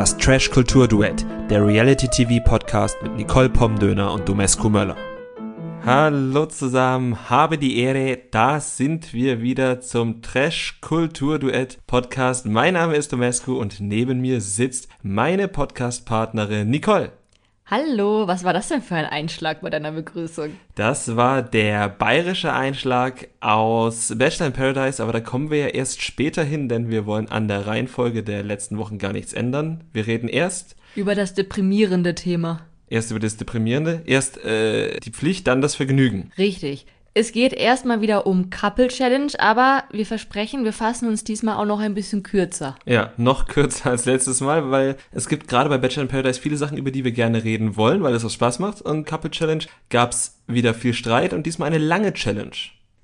Das Trash-Kultur-Duett, der Reality-TV-Podcast mit Nicole Pomdöner und Domescu Möller. Hallo zusammen, habe die Ehre, da sind wir wieder zum Trash-Kultur-Duett-Podcast. Mein Name ist Domescu und neben mir sitzt meine Podcast-Partnerin Nicole. Hallo, was war das denn für ein Einschlag bei deiner Begrüßung? Das war der bayerische Einschlag aus Bachelor in Paradise, aber da kommen wir ja erst später hin, denn wir wollen an der Reihenfolge der letzten Wochen gar nichts ändern. Wir reden erst über das deprimierende Thema. Erst über das Deprimierende, erst äh, die Pflicht, dann das Vergnügen. Richtig. Es geht erstmal wieder um Couple Challenge, aber wir versprechen, wir fassen uns diesmal auch noch ein bisschen kürzer. Ja, noch kürzer als letztes Mal, weil es gibt gerade bei Bachelor in Paradise viele Sachen, über die wir gerne reden wollen, weil es auch Spaß macht. Und Couple Challenge gab's wieder viel Streit und diesmal eine lange Challenge.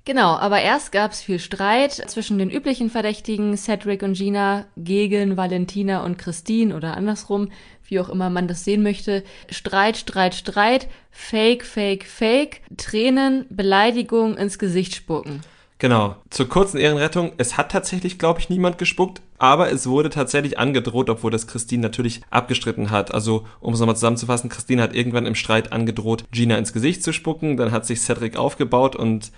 Genau, aber erst gab es viel Streit zwischen den üblichen Verdächtigen Cedric und Gina gegen Valentina und Christine oder andersrum, wie auch immer man das sehen möchte. Streit, Streit, Streit, Fake, Fake, Fake, Tränen, Beleidigung ins Gesicht spucken. Genau. Zur kurzen Ehrenrettung, es hat tatsächlich, glaube ich, niemand gespuckt, aber es wurde tatsächlich angedroht, obwohl das Christine natürlich abgestritten hat. Also, um es nochmal zusammenzufassen, Christine hat irgendwann im Streit angedroht, Gina ins Gesicht zu spucken, dann hat sich Cedric aufgebaut und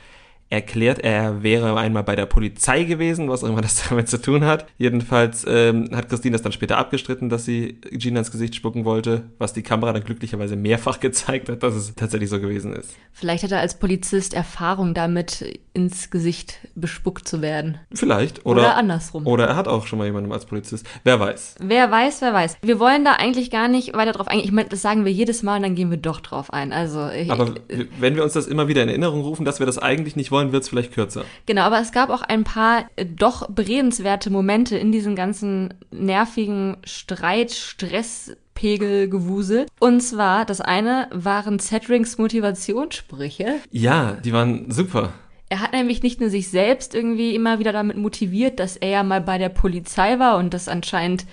erklärt, er wäre einmal bei der Polizei gewesen, was auch immer das damit zu tun hat. Jedenfalls ähm, hat Christine das dann später abgestritten, dass sie Gina ins Gesicht spucken wollte, was die Kamera dann glücklicherweise mehrfach gezeigt hat, dass es tatsächlich so gewesen ist. Vielleicht hat er als Polizist Erfahrung damit, ins Gesicht bespuckt zu werden. Vielleicht. Oder, oder andersrum. Oder er hat auch schon mal jemanden als Polizist. Wer weiß. Wer weiß, wer weiß. Wir wollen da eigentlich gar nicht weiter drauf eingehen. Ich meine, das sagen wir jedes Mal und dann gehen wir doch drauf ein. Also, Aber wenn wir uns das immer wieder in Erinnerung rufen, dass wir das eigentlich nicht wollen, wollen, wird es vielleicht kürzer. Genau, aber es gab auch ein paar äh, doch beredenswerte Momente in diesem ganzen nervigen Streit, Stress, Pegelgewusel. Und zwar, das eine waren Cedrics Motivationssprüche. Ja, die waren super. Er hat nämlich nicht nur sich selbst irgendwie immer wieder damit motiviert, dass er ja mal bei der Polizei war und das anscheinend,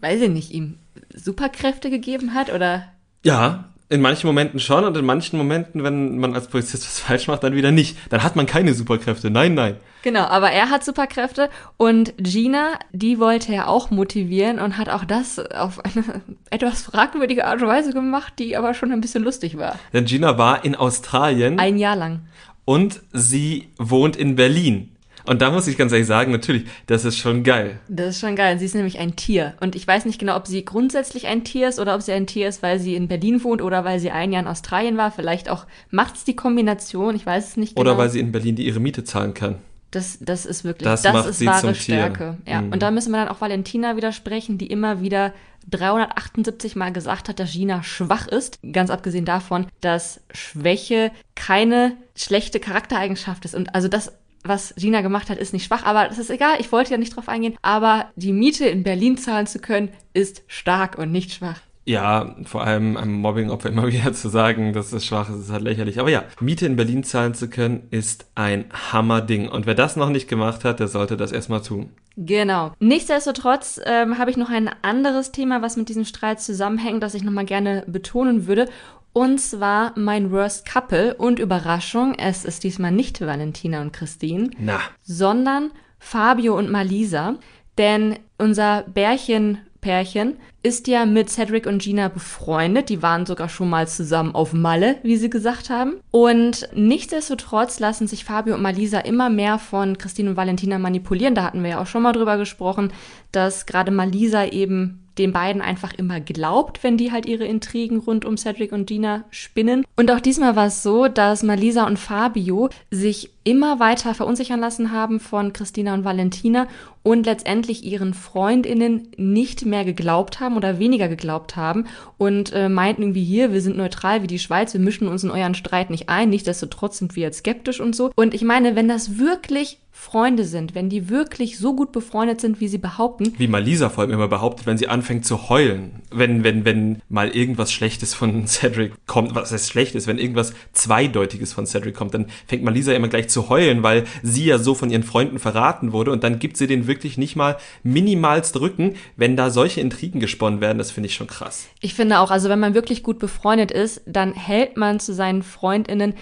weiß ich nicht, ihm Superkräfte gegeben hat oder? Ja, in manchen Momenten schon und in manchen Momenten, wenn man als Polizist was falsch macht, dann wieder nicht. Dann hat man keine Superkräfte. Nein, nein. Genau, aber er hat Superkräfte und Gina, die wollte er auch motivieren und hat auch das auf eine etwas fragwürdige Art und Weise gemacht, die aber schon ein bisschen lustig war. Denn Gina war in Australien. Ein Jahr lang. Und sie wohnt in Berlin. Und da muss ich ganz ehrlich sagen, natürlich, das ist schon geil. Das ist schon geil. Sie ist nämlich ein Tier. Und ich weiß nicht genau, ob sie grundsätzlich ein Tier ist oder ob sie ein Tier ist, weil sie in Berlin wohnt oder weil sie ein Jahr in Australien war. Vielleicht auch macht es die Kombination. Ich weiß es nicht genau. Oder weil sie in Berlin die ihre Miete zahlen kann. Das, das ist wirklich, das, das macht ist wahre Stärke. Tier. Ja. Mhm. Und da müssen wir dann auch Valentina widersprechen, die immer wieder 378 Mal gesagt hat, dass Gina schwach ist. Ganz abgesehen davon, dass Schwäche keine schlechte Charaktereigenschaft ist. Und also das was Gina gemacht hat, ist nicht schwach, aber das ist egal, ich wollte ja nicht drauf eingehen. Aber die Miete in Berlin zahlen zu können, ist stark und nicht schwach. Ja, vor allem einem Mobbing-Opfer immer wieder zu sagen, dass es schwach ist, ist halt lächerlich. Aber ja, Miete in Berlin zahlen zu können, ist ein Hammerding. Und wer das noch nicht gemacht hat, der sollte das erstmal tun. Genau. Nichtsdestotrotz ähm, habe ich noch ein anderes Thema, was mit diesem Streit zusammenhängt, das ich nochmal gerne betonen würde. Und zwar mein Worst Couple und Überraschung, es ist diesmal nicht Valentina und Christine, Na. sondern Fabio und Malisa. Denn unser Bärchen-Pärchen ist ja mit Cedric und Gina befreundet. Die waren sogar schon mal zusammen auf Malle, wie sie gesagt haben. Und nichtsdestotrotz lassen sich Fabio und Malisa immer mehr von Christine und Valentina manipulieren. Da hatten wir ja auch schon mal drüber gesprochen, dass gerade Malisa eben den beiden einfach immer glaubt, wenn die halt ihre Intrigen rund um Cedric und Gina spinnen. Und auch diesmal war es so, dass Malisa und Fabio sich immer weiter verunsichern lassen haben von Christina und Valentina und letztendlich ihren Freundinnen nicht mehr geglaubt haben oder weniger geglaubt haben und äh, meinten irgendwie hier, wir sind neutral wie die Schweiz, wir mischen uns in euren Streit nicht ein, nichtsdestotrotz sind wir jetzt skeptisch und so. Und ich meine, wenn das wirklich Freunde sind, wenn die wirklich so gut befreundet sind, wie sie behaupten. Wie Malisa vor allem immer behauptet, wenn sie anfängt zu heulen, wenn, wenn, wenn mal irgendwas Schlechtes von Cedric kommt, was heißt Schlechtes, wenn irgendwas Zweideutiges von Cedric kommt, dann fängt Malisa immer gleich zu heulen, weil sie ja so von ihren Freunden verraten wurde und dann gibt sie den wirklich nicht mal minimalst Rücken, wenn da solche Intrigen gesponnen werden, das finde ich schon krass. Ich finde auch, also wenn man wirklich gut befreundet ist, dann hält man zu seinen FreundInnen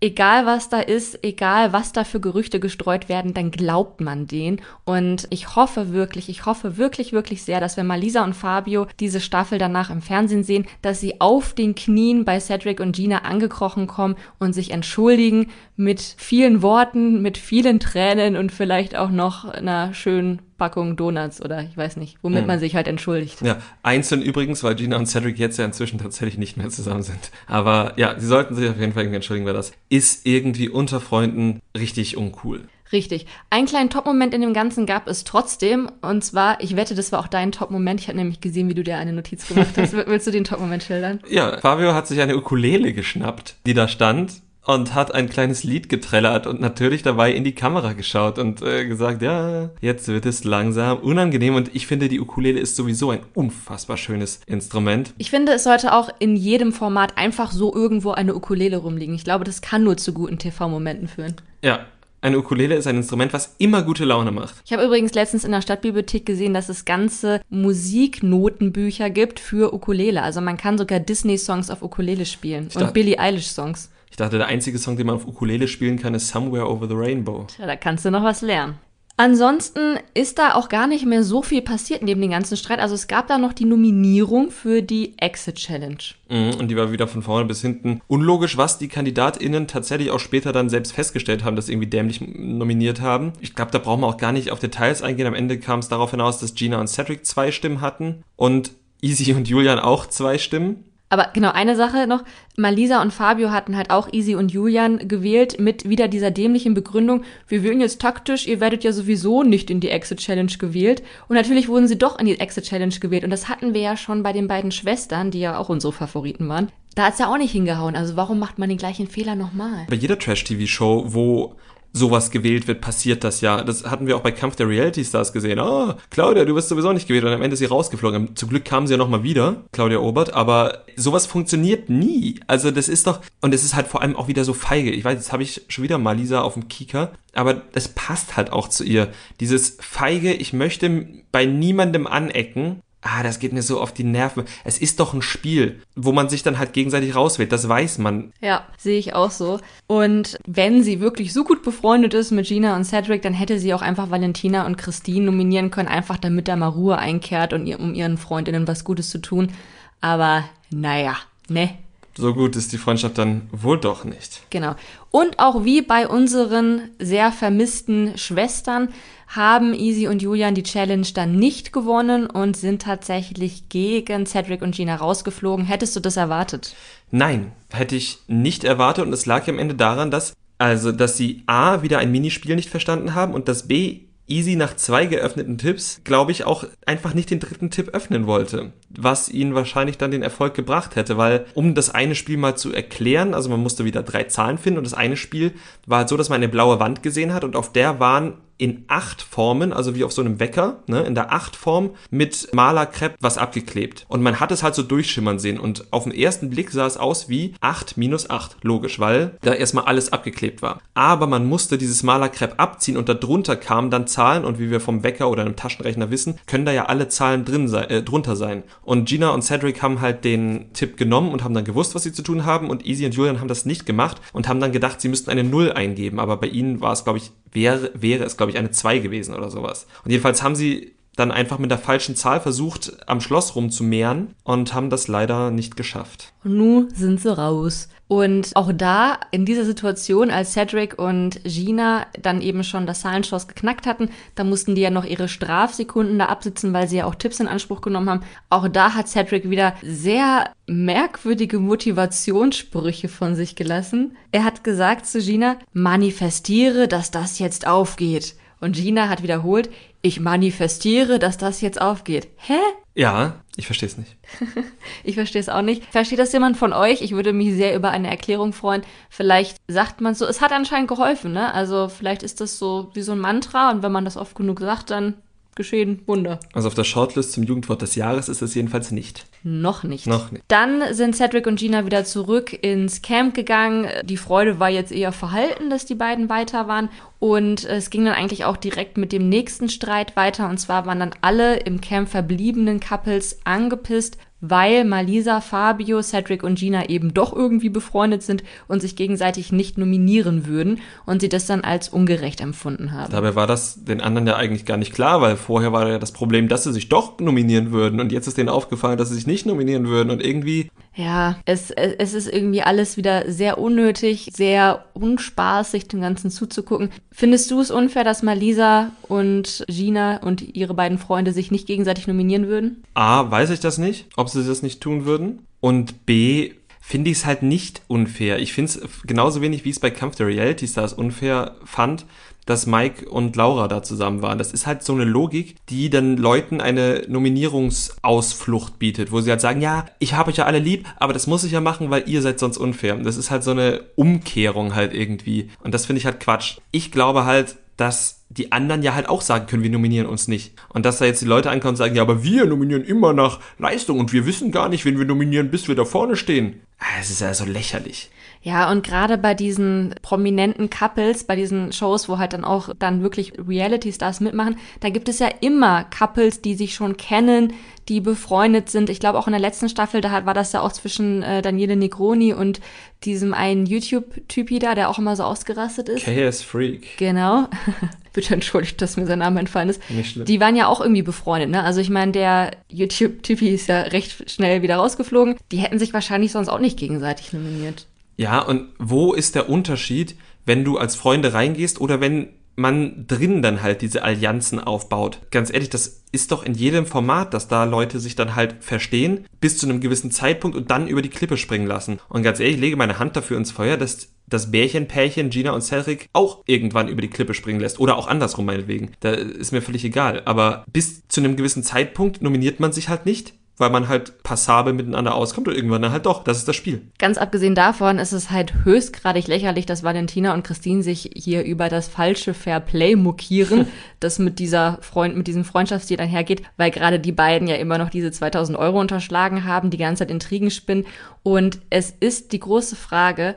egal was da ist, egal was da für Gerüchte gestreut werden, dann glaubt man den. Und ich hoffe wirklich, ich hoffe wirklich, wirklich sehr, dass wenn Malisa und Fabio diese Staffel danach im Fernsehen sehen, dass sie auf den Knien bei Cedric und Gina angekrochen kommen und sich entschuldigen mit vielen Worten, mit vielen Tränen und vielleicht auch noch einer schönen Packung Donuts oder ich weiß nicht, womit hm. man sich halt entschuldigt. Ja, einzeln übrigens, weil Gina und Cedric jetzt ja inzwischen tatsächlich nicht mehr zusammen sind. Aber ja, sie sollten sich auf jeden Fall irgendwie entschuldigen, weil das ist irgendwie unter Freunden richtig uncool. Richtig. Einen kleinen Top-Moment in dem Ganzen gab es trotzdem. Und zwar, ich wette, das war auch dein Top-Moment. Ich habe nämlich gesehen, wie du dir eine Notiz gemacht hast. Willst du den Top-Moment schildern? Ja, Fabio hat sich eine Ukulele geschnappt, die da stand und hat ein kleines Lied getrellert und natürlich dabei in die Kamera geschaut und äh, gesagt, ja, jetzt wird es langsam unangenehm und ich finde, die Ukulele ist sowieso ein unfassbar schönes Instrument. Ich finde, es sollte auch in jedem Format einfach so irgendwo eine Ukulele rumliegen. Ich glaube, das kann nur zu guten TV-Momenten führen. Ja, eine Ukulele ist ein Instrument, was immer gute Laune macht. Ich habe übrigens letztens in der Stadtbibliothek gesehen, dass es ganze Musiknotenbücher gibt für Ukulele. Also man kann sogar Disney-Songs auf Ukulele spielen ich und Billie Eilish-Songs. Ich dachte, der einzige Song, den man auf Ukulele spielen kann, ist Somewhere Over the Rainbow. Tja, da kannst du noch was lernen. Ansonsten ist da auch gar nicht mehr so viel passiert neben dem ganzen Streit. Also es gab da noch die Nominierung für die Exit Challenge. Mhm, und die war wieder von vorne bis hinten unlogisch, was die KandidatInnen tatsächlich auch später dann selbst festgestellt haben, dass sie irgendwie dämlich nominiert haben. Ich glaube, da brauchen wir auch gar nicht auf Details eingehen. Am Ende kam es darauf hinaus, dass Gina und Cedric zwei Stimmen hatten und Easy und Julian auch zwei Stimmen. Aber genau, eine Sache noch. Malisa und Fabio hatten halt auch Easy und Julian gewählt mit wieder dieser dämlichen Begründung, wir wählen jetzt taktisch, ihr werdet ja sowieso nicht in die Exit Challenge gewählt. Und natürlich wurden sie doch in die Exit Challenge gewählt. Und das hatten wir ja schon bei den beiden Schwestern, die ja auch unsere Favoriten waren. Da hat's ja auch nicht hingehauen. Also warum macht man den gleichen Fehler nochmal? Bei jeder Trash-TV-Show, wo sowas gewählt wird, passiert das ja. Das hatten wir auch bei Kampf der Reality Stars gesehen. Ah, oh, Claudia, du wirst sowieso nicht gewählt. Und am Ende ist sie rausgeflogen. Zum Glück kam sie ja nochmal wieder, Claudia Obert. Aber sowas funktioniert nie. Also das ist doch, und es ist halt vor allem auch wieder so feige. Ich weiß, jetzt habe ich schon wieder mal Lisa auf dem Kieker. Aber das passt halt auch zu ihr. Dieses feige, ich möchte bei niemandem anecken ah, das geht mir so auf die Nerven. Es ist doch ein Spiel, wo man sich dann halt gegenseitig rauswählt. Das weiß man. Ja, sehe ich auch so. Und wenn sie wirklich so gut befreundet ist mit Gina und Cedric, dann hätte sie auch einfach Valentina und Christine nominieren können, einfach damit da mal Ruhe einkehrt und ihr, um ihren Freundinnen was Gutes zu tun. Aber naja, ne? So gut ist die Freundschaft dann wohl doch nicht. Genau. Und auch wie bei unseren sehr vermissten Schwestern haben Easy und Julian die Challenge dann nicht gewonnen und sind tatsächlich gegen Cedric und Gina rausgeflogen. Hättest du das erwartet? Nein, hätte ich nicht erwartet und es lag ja am Ende daran, dass also dass sie A wieder ein Minispiel nicht verstanden haben und dass B Easy nach zwei geöffneten Tipps, glaube ich, auch einfach nicht den dritten Tipp öffnen wollte, was ihn wahrscheinlich dann den Erfolg gebracht hätte, weil um das eine Spiel mal zu erklären, also man musste wieder drei Zahlen finden und das eine Spiel war halt so, dass man eine blaue Wand gesehen hat und auf der waren in acht Formen, also wie auf so einem Wecker, ne, in der acht Form mit Malerkrepp was abgeklebt. Und man hat es halt so durchschimmern sehen und auf den ersten Blick sah es aus wie acht minus acht, logisch, weil da erstmal alles abgeklebt war. Aber man musste dieses Malerkrepp abziehen und darunter kamen dann Zahlen und wie wir vom Wecker oder einem Taschenrechner wissen, können da ja alle Zahlen drin sein, äh, drunter sein. Und Gina und Cedric haben halt den Tipp genommen und haben dann gewusst, was sie zu tun haben und Easy und Julian haben das nicht gemacht und haben dann gedacht, sie müssten eine Null eingeben, aber bei ihnen war es, glaube ich, wäre, wäre es, glaube ich, eine 2 gewesen oder sowas. Und jedenfalls haben sie dann einfach mit der falschen Zahl versucht, am Schloss rumzumehren und haben das leider nicht geschafft. Und nun sind sie raus. Und auch da, in dieser Situation, als Cedric und Gina dann eben schon das Zahlenschloss geknackt hatten, da mussten die ja noch ihre Strafsekunden da absitzen, weil sie ja auch Tipps in Anspruch genommen haben. Auch da hat Cedric wieder sehr merkwürdige Motivationssprüche von sich gelassen. Er hat gesagt zu Gina, manifestiere, dass das jetzt aufgeht. Und Gina hat wiederholt, ich manifestiere, dass das jetzt aufgeht. Hä? Ja, ich verstehe es nicht. ich verstehe es auch nicht. Versteht das jemand von euch? Ich würde mich sehr über eine Erklärung freuen. Vielleicht sagt man so, es hat anscheinend geholfen, ne? Also vielleicht ist das so wie so ein Mantra und wenn man das oft genug sagt, dann geschehen Wunder. Also auf der Shortlist zum Jugendwort des Jahres ist es jedenfalls nicht. Noch nicht. Noch nicht. Dann sind Cedric und Gina wieder zurück ins Camp gegangen. Die Freude war jetzt eher verhalten, dass die beiden weiter waren. Und es ging dann eigentlich auch direkt mit dem nächsten Streit weiter. Und zwar waren dann alle im Camp verbliebenen Couples angepisst, weil Malisa, Fabio, Cedric und Gina eben doch irgendwie befreundet sind und sich gegenseitig nicht nominieren würden und sie das dann als ungerecht empfunden haben. Dabei war das den anderen ja eigentlich gar nicht klar, weil vorher war ja das Problem, dass sie sich doch nominieren würden und jetzt ist denen aufgefallen, dass sie sich nicht nominieren würden und irgendwie. Ja, es, es ist irgendwie alles wieder sehr unnötig, sehr unspaßig, dem Ganzen zuzugucken. Findest du es unfair, dass Malisa und Gina und ihre beiden Freunde sich nicht gegenseitig nominieren würden? A, weiß ich das nicht, ob sie das nicht tun würden. Und B, finde ich es halt nicht unfair. Ich finde es genauso wenig, wie ich es bei Kampf der Reality Stars unfair fand, dass Mike und Laura da zusammen waren. Das ist halt so eine Logik, die dann Leuten eine Nominierungsausflucht bietet, wo sie halt sagen, ja, ich habe euch ja alle lieb, aber das muss ich ja machen, weil ihr seid sonst unfair. Das ist halt so eine Umkehrung halt irgendwie. Und das finde ich halt Quatsch. Ich glaube halt, dass die anderen ja halt auch sagen können, wir nominieren uns nicht. Und dass da jetzt die Leute ankommen und sagen, ja, aber wir nominieren immer nach Leistung und wir wissen gar nicht, wen wir nominieren, bis wir da vorne stehen. Es ist ja so lächerlich. Ja, und gerade bei diesen prominenten Couples, bei diesen Shows, wo halt dann auch dann wirklich Reality-Stars mitmachen, da gibt es ja immer Couples, die sich schon kennen, die befreundet sind. Ich glaube auch in der letzten Staffel, da war das ja auch zwischen äh, Daniele Negroni und diesem einen YouTube-Typi da, der auch immer so ausgerastet ist. KS Freak. Genau. Bitte entschuldigt, dass mir sein Name entfallen ist. Nicht schlimm. Die waren ja auch irgendwie befreundet, ne? Also ich meine, der YouTube-Typi ist ja recht schnell wieder rausgeflogen. Die hätten sich wahrscheinlich sonst auch nicht gegenseitig nominiert. Ja, und wo ist der Unterschied, wenn du als Freunde reingehst oder wenn man drin dann halt diese Allianzen aufbaut. Ganz ehrlich, das ist doch in jedem Format, dass da Leute sich dann halt verstehen bis zu einem gewissen Zeitpunkt und dann über die Klippe springen lassen. Und ganz ehrlich, ich lege meine Hand dafür ins Feuer, dass das Bärchen-Pärchen Gina und Cedric auch irgendwann über die Klippe springen lässt. Oder auch andersrum meinetwegen. Da ist mir völlig egal. Aber bis zu einem gewissen Zeitpunkt nominiert man sich halt nicht weil man halt passabel miteinander auskommt und irgendwann dann halt doch. Das ist das Spiel. Ganz abgesehen davon ist es halt höchstgradig lächerlich, dass Valentina und Christine sich hier über das falsche Fair Play mokieren, das mit dieser Freund, mit diesem Freundschaftsstil einhergeht, weil gerade die beiden ja immer noch diese 2000 Euro unterschlagen haben, die ganze Zeit Intrigen spinnen. Und es ist die große Frage,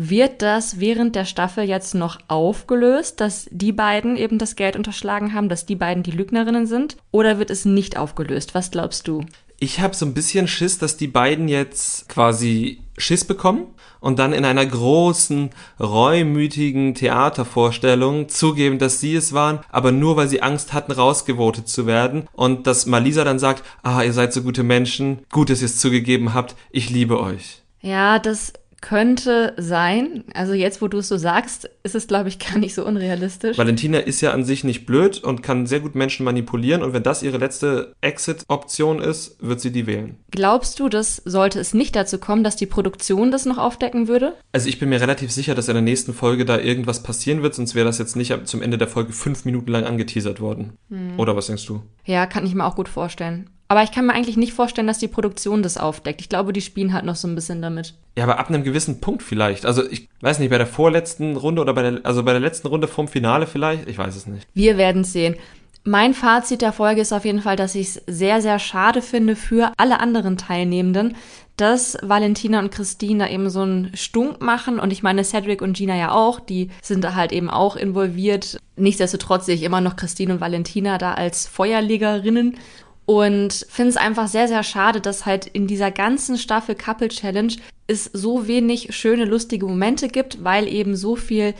wird das während der Staffel jetzt noch aufgelöst, dass die beiden eben das Geld unterschlagen haben, dass die beiden die Lügnerinnen sind? Oder wird es nicht aufgelöst? Was glaubst du? Ich habe so ein bisschen Schiss, dass die beiden jetzt quasi Schiss bekommen und dann in einer großen, reumütigen Theatervorstellung zugeben, dass sie es waren, aber nur weil sie Angst hatten, rausgevotet zu werden und dass Malisa dann sagt, ah, ihr seid so gute Menschen, gut, dass ihr es zugegeben habt, ich liebe euch. Ja, das könnte sein. Also jetzt, wo du es so sagst, ist es, glaube ich, gar nicht so unrealistisch. Valentina ist ja an sich nicht blöd und kann sehr gut Menschen manipulieren. Und wenn das ihre letzte Exit-Option ist, wird sie die wählen. Glaubst du, dass sollte es nicht dazu kommen, dass die Produktion das noch aufdecken würde? Also ich bin mir relativ sicher, dass in der nächsten Folge da irgendwas passieren wird, sonst wäre das jetzt nicht zum Ende der Folge fünf Minuten lang angeteasert worden. Hm. Oder was denkst du? Ja, kann ich mir auch gut vorstellen. Aber ich kann mir eigentlich nicht vorstellen, dass die Produktion das aufdeckt. Ich glaube, die spielen halt noch so ein bisschen damit. Ja, aber ab einem gewissen Punkt vielleicht. Also ich weiß nicht, bei der vorletzten Runde oder bei der, also bei der letzten Runde vom Finale vielleicht. Ich weiß es nicht. Wir werden es sehen. Mein Fazit der Folge ist auf jeden Fall, dass ich es sehr, sehr schade finde für alle anderen Teilnehmenden, dass Valentina und Christine da eben so einen Stunk machen. Und ich meine, Cedric und Gina ja auch, die sind da halt eben auch involviert. Nichtsdestotrotz sehe ich immer noch Christine und Valentina da als Feuerlegerinnen. Und finde es einfach sehr, sehr schade, dass halt in dieser ganzen Staffel Couple Challenge es so wenig schöne, lustige Momente gibt, weil eben so viel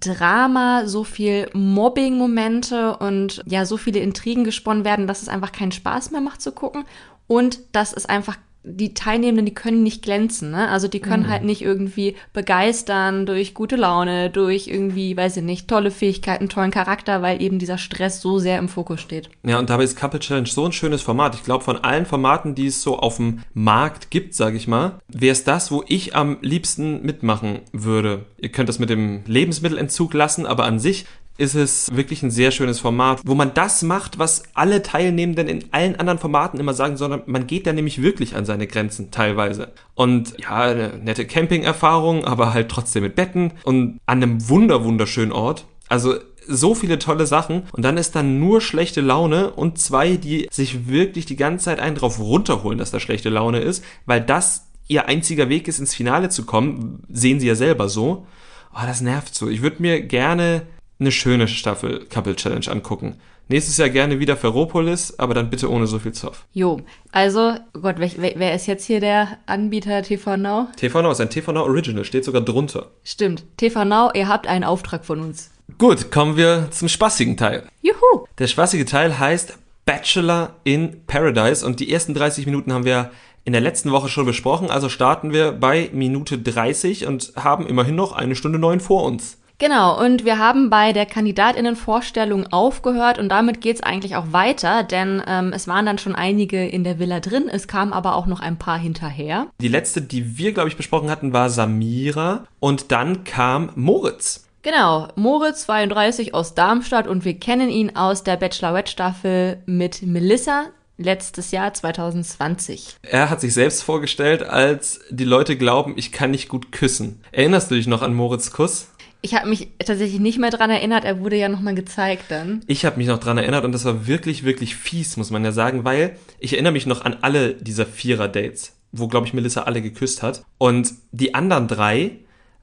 Drama, so viel Mobbing-Momente und ja, so viele Intrigen gesponnen werden, dass es einfach keinen Spaß mehr macht zu gucken. Und dass es einfach die Teilnehmenden, die können nicht glänzen, ne? Also die können mhm. halt nicht irgendwie begeistern durch gute Laune, durch irgendwie, weiß ich nicht, tolle Fähigkeiten, tollen Charakter, weil eben dieser Stress so sehr im Fokus steht. Ja, und dabei ist Couple Challenge so ein schönes Format. Ich glaube, von allen Formaten, die es so auf dem Markt gibt, sage ich mal, wäre es das, wo ich am liebsten mitmachen würde. Ihr könnt das mit dem Lebensmittelentzug lassen, aber an sich ist es wirklich ein sehr schönes Format, wo man das macht, was alle Teilnehmenden in allen anderen Formaten immer sagen, sondern man geht da nämlich wirklich an seine Grenzen teilweise. Und ja, eine nette Camping-Erfahrung, aber halt trotzdem mit Betten und an einem wunder wunderschönen Ort. Also so viele tolle Sachen und dann ist dann nur schlechte Laune und zwei, die sich wirklich die ganze Zeit einen drauf runterholen, dass da schlechte Laune ist, weil das ihr einziger Weg ist, ins Finale zu kommen, sehen sie ja selber so. Oh, das nervt so. Ich würde mir gerne eine schöne Staffel Couple Challenge angucken. Nächstes Jahr gerne wieder Ferropolis, aber dann bitte ohne so viel Zoff. Jo, also, oh Gott, wer, wer ist jetzt hier der Anbieter TV Now? TV Now ist ein TV Now Original, steht sogar drunter. Stimmt, TV Now, ihr habt einen Auftrag von uns. Gut, kommen wir zum spaßigen Teil. Juhu! Der spaßige Teil heißt Bachelor in Paradise und die ersten 30 Minuten haben wir in der letzten Woche schon besprochen, also starten wir bei Minute 30 und haben immerhin noch eine Stunde neun vor uns. Genau, und wir haben bei der Kandidatinnenvorstellung aufgehört und damit geht's eigentlich auch weiter, denn ähm, es waren dann schon einige in der Villa drin, es kamen aber auch noch ein paar hinterher. Die letzte, die wir, glaube ich, besprochen hatten, war Samira und dann kam Moritz. Genau, Moritz 32 aus Darmstadt und wir kennen ihn aus der Bachelorette-Staffel mit Melissa letztes Jahr 2020. Er hat sich selbst vorgestellt, als die Leute glauben, ich kann nicht gut küssen. Erinnerst du dich noch an Moritz Kuss? Ich habe mich tatsächlich nicht mehr dran erinnert, er wurde ja nochmal gezeigt dann. Ich habe mich noch dran erinnert und das war wirklich, wirklich fies, muss man ja sagen, weil ich erinnere mich noch an alle dieser Vierer-Dates, wo, glaube ich, Melissa alle geküsst hat. Und die anderen drei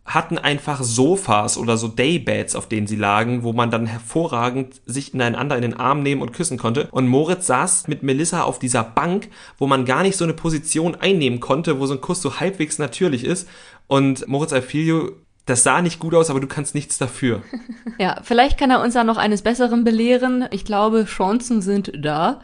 hatten einfach Sofas oder so Daybeds, auf denen sie lagen, wo man dann hervorragend sich ineinander in den Arm nehmen und küssen konnte. Und Moritz saß mit Melissa auf dieser Bank, wo man gar nicht so eine Position einnehmen konnte, wo so ein Kuss so halbwegs natürlich ist. Und Moritz Alfilio das sah nicht gut aus, aber du kannst nichts dafür. Ja, vielleicht kann er uns ja noch eines Besseren belehren. Ich glaube, Chancen sind da.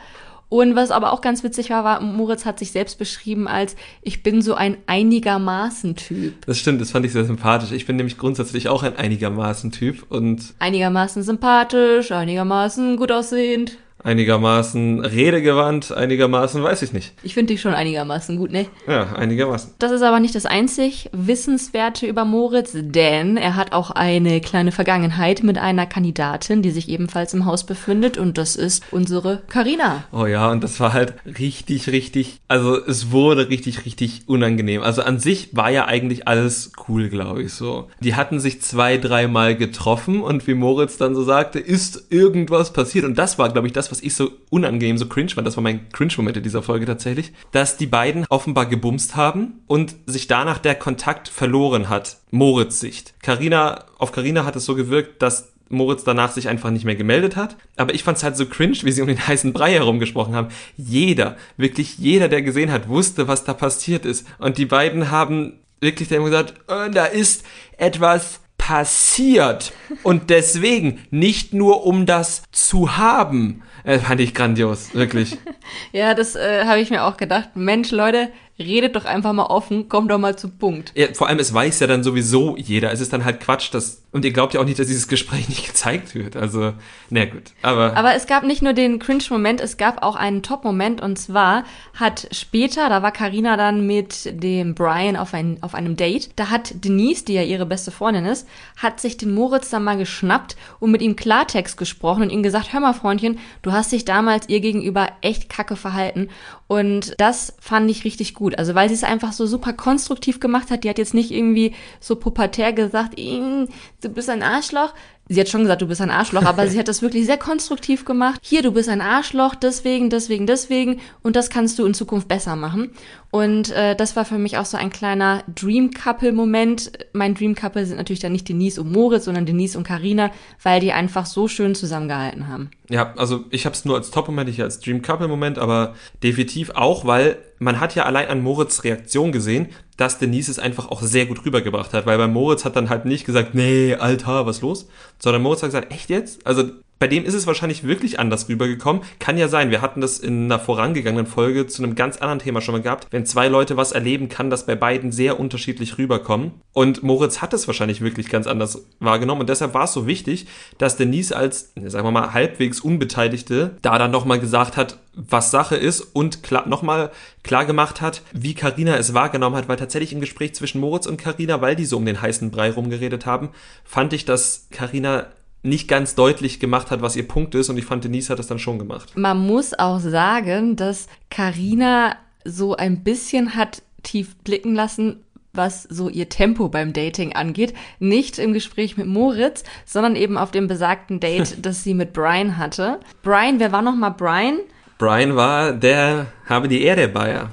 Und was aber auch ganz witzig war, war, Moritz hat sich selbst beschrieben als, ich bin so ein einigermaßen Typ. Das stimmt, das fand ich sehr sympathisch. Ich bin nämlich grundsätzlich auch ein einigermaßen Typ und. Einigermaßen sympathisch, einigermaßen gut aussehend einigermaßen redegewandt, einigermaßen weiß ich nicht. Ich finde dich schon einigermaßen gut, ne? Ja, einigermaßen. Das ist aber nicht das einzig Wissenswerte über Moritz, denn er hat auch eine kleine Vergangenheit mit einer Kandidatin, die sich ebenfalls im Haus befindet und das ist unsere Karina. Oh ja, und das war halt richtig, richtig, also es wurde richtig, richtig unangenehm. Also an sich war ja eigentlich alles cool, glaube ich, so. Die hatten sich zwei, dreimal getroffen und wie Moritz dann so sagte, ist irgendwas passiert und das war, glaube ich, das, was ich so unangenehm, so cringe fand, das war mein Cringe-Moment in dieser Folge tatsächlich, dass die beiden offenbar gebumst haben und sich danach der Kontakt verloren hat. Moritz Sicht. Carina, auf Carina hat es so gewirkt, dass Moritz danach sich einfach nicht mehr gemeldet hat. Aber ich fand es halt so cringe, wie sie um den heißen Brei herumgesprochen haben. Jeder, wirklich jeder, der gesehen hat, wusste, was da passiert ist. Und die beiden haben wirklich dann gesagt, äh, da ist etwas passiert. Und deswegen, nicht nur um das zu haben, äh, fand ich grandios, wirklich. ja, das äh, habe ich mir auch gedacht. Mensch, Leute, redet doch einfach mal offen, kommt doch mal zu Punkt. Ja, vor allem, es weiß ja dann sowieso jeder. Es ist dann halt Quatsch, dass, und ihr glaubt ja auch nicht, dass dieses Gespräch nicht gezeigt wird. Also, na gut. Aber, aber es gab nicht nur den Cringe-Moment, es gab auch einen Top-Moment und zwar hat später, da war Karina dann mit dem Brian auf, ein, auf einem Date, da hat Denise, die ja ihre beste Freundin ist, hat sich den Moritz dann mal geschnappt und mit ihm Klartext gesprochen und ihm gesagt, hör mal, Freundchen, du hast dich damals ihr gegenüber echt kacke verhalten und das fand ich richtig gut. Also weil sie es einfach so super konstruktiv gemacht hat. Die hat jetzt nicht irgendwie so pubertär gesagt, du bist ein Arschloch, sie hat schon gesagt, du bist ein Arschloch, aber sie hat das wirklich sehr konstruktiv gemacht. Hier, du bist ein Arschloch, deswegen, deswegen, deswegen und das kannst du in Zukunft besser machen. Und äh, das war für mich auch so ein kleiner Dream Couple Moment. Mein Dream Couple sind natürlich dann nicht Denise und Moritz, sondern Denise und Karina, weil die einfach so schön zusammengehalten haben. Ja, also ich habe es nur als Top Moment, nicht als Dream Couple Moment, aber definitiv auch, weil man hat ja allein an Moritz Reaktion gesehen, dass Denise es einfach auch sehr gut rübergebracht hat, weil bei Moritz hat dann halt nicht gesagt, nee, Alter, was los? Sondern Moritz hat gesagt, echt jetzt? Also bei dem ist es wahrscheinlich wirklich anders rübergekommen. Kann ja sein. Wir hatten das in einer vorangegangenen Folge zu einem ganz anderen Thema schon mal gehabt. Wenn zwei Leute was erleben, kann das bei beiden sehr unterschiedlich rüberkommen. Und Moritz hat es wahrscheinlich wirklich ganz anders wahrgenommen. Und deshalb war es so wichtig, dass Denise als, sagen wir mal, halbwegs Unbeteiligte da dann nochmal gesagt hat, was Sache ist und nochmal klar gemacht hat, wie Karina es wahrgenommen hat, weil tatsächlich im Gespräch zwischen Moritz und Karina, weil die so um den heißen Brei rumgeredet haben, fand ich, dass Karina nicht ganz deutlich gemacht hat, was ihr Punkt ist und ich fand, Denise hat das dann schon gemacht. Man muss auch sagen, dass Karina so ein bisschen hat tief blicken lassen, was so ihr Tempo beim Dating angeht. Nicht im Gespräch mit Moritz, sondern eben auf dem besagten Date, das sie mit Brian hatte. Brian, wer war nochmal Brian? Brian war der habe die Ehre Bayer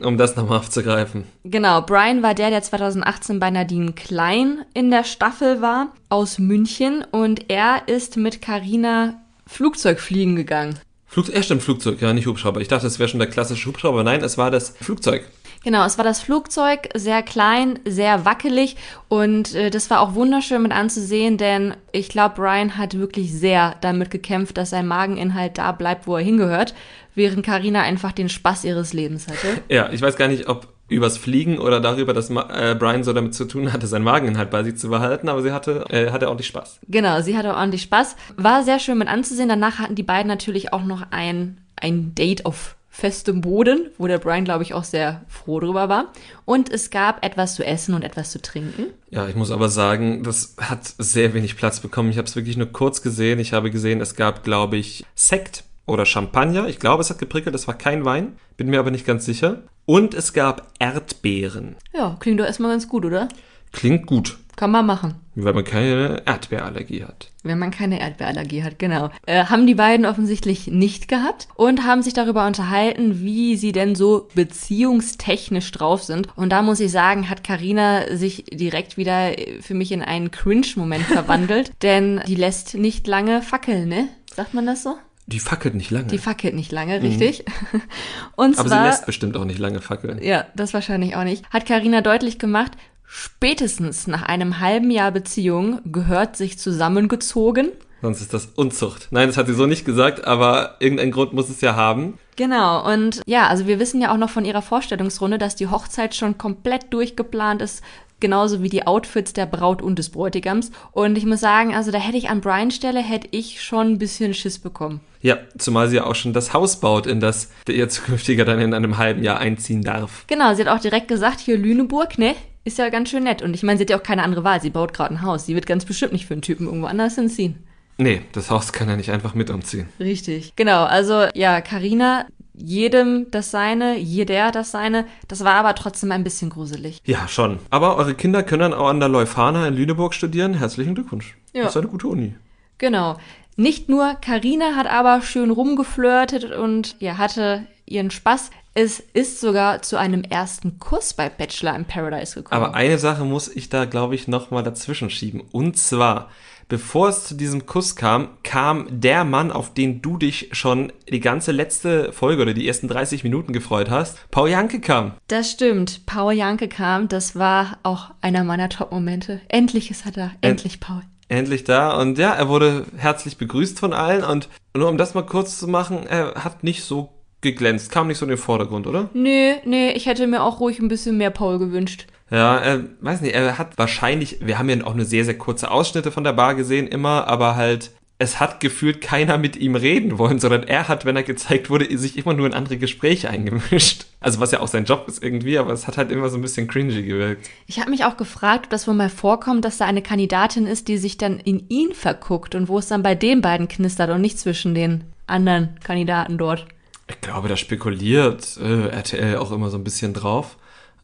um das nochmal aufzugreifen. Genau, Brian war der, der 2018 bei Nadine Klein in der Staffel war, aus München. Und er ist mit Carina Flugzeug fliegen gegangen. Flug, er stimmt, Flugzeug, ja, nicht Hubschrauber. Ich dachte, es wäre schon der klassische Hubschrauber. Nein, es war das Flugzeug. Genau, es war das Flugzeug, sehr klein, sehr wackelig und äh, das war auch wunderschön mit anzusehen, denn ich glaube, Brian hat wirklich sehr damit gekämpft, dass sein Mageninhalt da bleibt, wo er hingehört, während Karina einfach den Spaß ihres Lebens hatte. Ja, ich weiß gar nicht, ob übers Fliegen oder darüber, dass äh, Brian so damit zu tun hatte, seinen Mageninhalt bei sich zu behalten, aber sie hatte, äh, hatte ordentlich Spaß. Genau, sie hatte ordentlich Spaß. War sehr schön mit anzusehen. Danach hatten die beiden natürlich auch noch ein, ein Date auf festem Boden, wo der Brian, glaube ich, auch sehr froh drüber war. Und es gab etwas zu essen und etwas zu trinken. Ja, ich muss aber sagen, das hat sehr wenig Platz bekommen. Ich habe es wirklich nur kurz gesehen. Ich habe gesehen, es gab, glaube ich, Sekt oder Champagner. Ich glaube, es hat geprickelt, es war kein Wein. Bin mir aber nicht ganz sicher. Und es gab Erdbeeren. Ja, klingt doch erstmal ganz gut, oder? Klingt gut. Kann man machen. Wenn man keine Erdbeerallergie hat. Wenn man keine Erdbeerallergie hat, genau. Äh, haben die beiden offensichtlich nicht gehabt und haben sich darüber unterhalten, wie sie denn so beziehungstechnisch drauf sind. Und da muss ich sagen, hat Karina sich direkt wieder für mich in einen Cringe-Moment verwandelt, denn die lässt nicht lange fackeln, ne? Sagt man das so? Die fackelt nicht lange. Die fackelt nicht lange, richtig. Mhm. Und Aber zwar, sie lässt bestimmt auch nicht lange fackeln. Ja, das wahrscheinlich auch nicht. Hat Karina deutlich gemacht, spätestens nach einem halben Jahr Beziehung gehört sich zusammengezogen. Sonst ist das Unzucht. Nein, das hat sie so nicht gesagt, aber irgendeinen Grund muss es ja haben. Genau, und ja, also wir wissen ja auch noch von ihrer Vorstellungsrunde, dass die Hochzeit schon komplett durchgeplant ist, genauso wie die Outfits der Braut und des Bräutigams. Und ich muss sagen, also da hätte ich an Brian Stelle, hätte ich schon ein bisschen Schiss bekommen. Ja, zumal sie ja auch schon das Haus baut, in das der ihr zukünftiger dann in einem halben Jahr einziehen darf. Genau, sie hat auch direkt gesagt, hier Lüneburg, ne? Ist ja ganz schön nett. Und ich meine, sie hat ja auch keine andere Wahl. Sie baut gerade ein Haus. Sie wird ganz bestimmt nicht für einen Typen irgendwo anders hinziehen. Nee, das Haus kann er nicht einfach mit umziehen. Richtig. Genau, also ja, Karina, jedem das seine, jeder das seine. Das war aber trotzdem ein bisschen gruselig. Ja, schon. Aber eure Kinder können dann auch an der Leuphana in Lüneburg studieren. Herzlichen Glückwunsch. Ja. Das ist eine gute Uni. Genau. Nicht nur Karina hat aber schön rumgeflirtet und ja, hatte ihren Spaß. Es ist sogar zu einem ersten Kuss bei Bachelor in Paradise gekommen. Aber eine Sache muss ich da, glaube ich, nochmal dazwischen schieben. Und zwar, bevor es zu diesem Kuss kam, kam der Mann, auf den du dich schon die ganze letzte Folge oder die ersten 30 Minuten gefreut hast. Paul Janke kam. Das stimmt. Paul Janke kam. Das war auch einer meiner Top-Momente. Endlich ist er da. Endlich Paul. Endlich da. Und ja, er wurde herzlich begrüßt von allen. Und nur um das mal kurz zu machen, er hat nicht so geglänzt. Kam nicht so in den Vordergrund, oder? Nee, nee, ich hätte mir auch ruhig ein bisschen mehr Paul gewünscht. Ja, er, weiß nicht, er hat wahrscheinlich, wir haben ja auch nur sehr, sehr kurze Ausschnitte von der Bar gesehen, immer, aber halt, es hat gefühlt keiner mit ihm reden wollen, sondern er hat, wenn er gezeigt wurde, sich immer nur in andere Gespräche eingemischt. Also was ja auch sein Job ist irgendwie, aber es hat halt immer so ein bisschen cringy gewirkt. Ich habe mich auch gefragt, ob das wohl mal vorkommt, dass da eine Kandidatin ist, die sich dann in ihn verguckt und wo es dann bei den beiden knistert und nicht zwischen den anderen Kandidaten dort. Ich glaube, da spekuliert äh, RTL auch immer so ein bisschen drauf.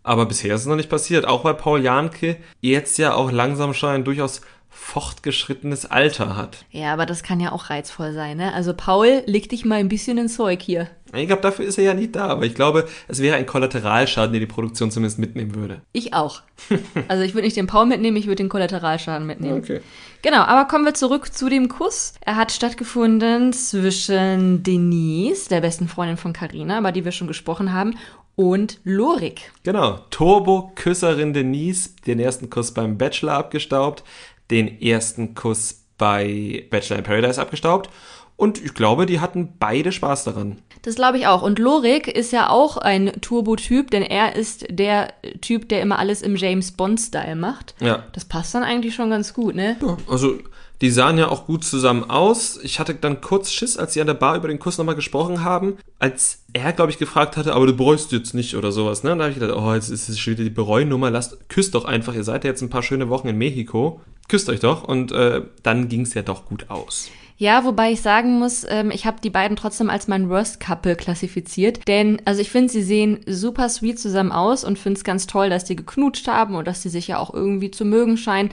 Aber bisher ist es noch nicht passiert. Auch weil Paul Janke jetzt ja auch langsam schon ein durchaus fortgeschrittenes Alter hat. Ja, aber das kann ja auch reizvoll sein, ne? Also Paul, leg dich mal ein bisschen ins Zeug hier. Ich glaube, dafür ist er ja nicht da, aber ich glaube, es wäre ein Kollateralschaden, den die Produktion zumindest mitnehmen würde. Ich auch. Also ich würde nicht den Paul mitnehmen, ich würde den Kollateralschaden mitnehmen. Okay. Genau, aber kommen wir zurück zu dem Kuss. Er hat stattgefunden zwischen Denise, der besten Freundin von Carina, über die wir schon gesprochen haben, und Lorik. Genau. Turbo-Küsserin Denise, den ersten Kuss beim Bachelor abgestaubt, den ersten Kuss bei Bachelor in Paradise abgestaubt. Und ich glaube, die hatten beide Spaß daran. Das glaube ich auch. Und Lorik ist ja auch ein Turbo-Typ, denn er ist der Typ, der immer alles im James Bond-Style macht. Ja. Das passt dann eigentlich schon ganz gut, ne? Ja, also die sahen ja auch gut zusammen aus. Ich hatte dann kurz Schiss, als sie an der Bar über den Kuss nochmal gesprochen haben, als er, glaube ich, gefragt hatte, aber du bereust jetzt nicht oder sowas. Ne? Und da habe ich gedacht, oh, jetzt ist es schon wieder die Bereunummer, lasst, küsst doch einfach, ihr seid ja jetzt ein paar schöne Wochen in Mexiko. Küsst euch doch und äh, dann ging es ja doch gut aus. Ja, wobei ich sagen muss, ähm, ich habe die beiden trotzdem als mein Worst Couple klassifiziert. Denn, also ich finde, sie sehen super sweet zusammen aus und finde es ganz toll, dass die geknutscht haben und dass sie sich ja auch irgendwie zu mögen scheinen.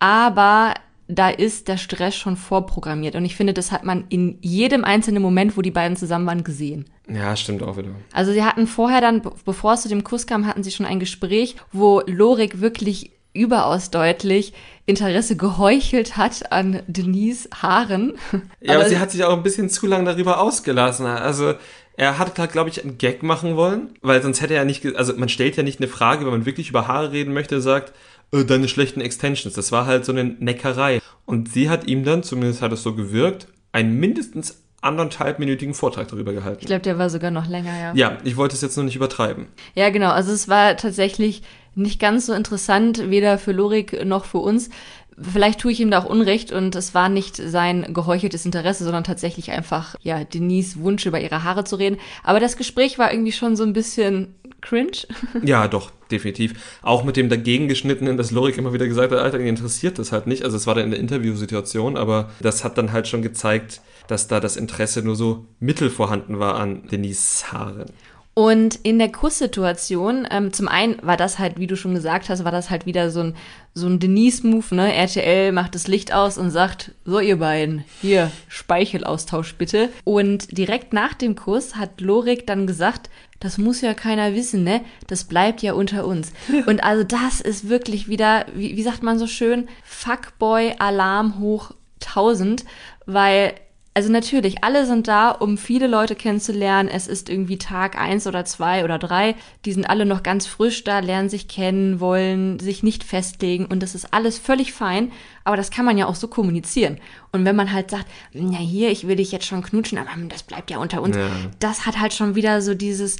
Aber da ist der Stress schon vorprogrammiert. Und ich finde, das hat man in jedem einzelnen Moment, wo die beiden zusammen waren, gesehen. Ja, stimmt auch wieder. Also sie hatten vorher dann, bevor es zu dem Kuss kam, hatten sie schon ein Gespräch, wo Lorik wirklich überaus deutlich Interesse geheuchelt hat an Denise Haaren. Ja, aber, aber sie hat sich auch ein bisschen zu lange darüber ausgelassen. Also er hat halt, glaube ich, einen Gag machen wollen, weil sonst hätte er nicht, also man stellt ja nicht eine Frage, wenn man wirklich über Haare reden möchte, sagt, äh, deine schlechten Extensions. Das war halt so eine Neckerei. Und sie hat ihm dann, zumindest hat es so gewirkt, einen mindestens anderthalbminütigen Vortrag darüber gehalten. Ich glaube, der war sogar noch länger, ja. Ja, ich wollte es jetzt nur nicht übertreiben. Ja, genau. Also es war tatsächlich nicht ganz so interessant, weder für Lorik noch für uns. Vielleicht tue ich ihm da auch Unrecht und es war nicht sein geheucheltes Interesse, sondern tatsächlich einfach, ja, Denise Wunsch über ihre Haare zu reden. Aber das Gespräch war irgendwie schon so ein bisschen cringe. Ja, doch, definitiv. Auch mit dem dagegen geschnittenen, dass Lorik immer wieder gesagt hat, Alter, ihn interessiert das halt nicht. Also es war dann in der Interviewsituation, aber das hat dann halt schon gezeigt, dass da das Interesse nur so mittel vorhanden war an Denise Haaren. Und in der Kusssituation, ähm, zum einen war das halt, wie du schon gesagt hast, war das halt wieder so ein, so ein Denise-Move, ne? RTL macht das Licht aus und sagt, so ihr beiden, hier, Speichelaustausch bitte. Und direkt nach dem Kuss hat Lorik dann gesagt, das muss ja keiner wissen, ne? Das bleibt ja unter uns. Und also das ist wirklich wieder, wie, wie sagt man so schön, Fuckboy-Alarm hoch 1000, weil also natürlich, alle sind da, um viele Leute kennenzulernen. Es ist irgendwie Tag eins oder zwei oder drei. Die sind alle noch ganz frisch da, lernen sich kennen, wollen sich nicht festlegen und das ist alles völlig fein. Aber das kann man ja auch so kommunizieren. Und wenn man halt sagt, na hier, ich will dich jetzt schon knutschen, aber das bleibt ja unter uns, ja. das hat halt schon wieder so dieses,